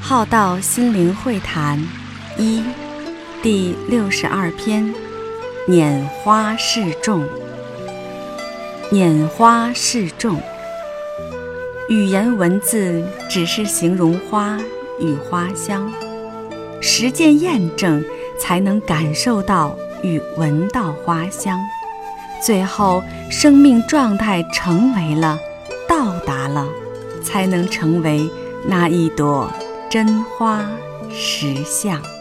浩道心灵会谈一第六十二篇：拈花示众。拈花示众，语言文字只是形容花与花香，实践验证才能感受到与闻到花香，最后生命状态成为了，到达了，才能成为那一朵真花实像。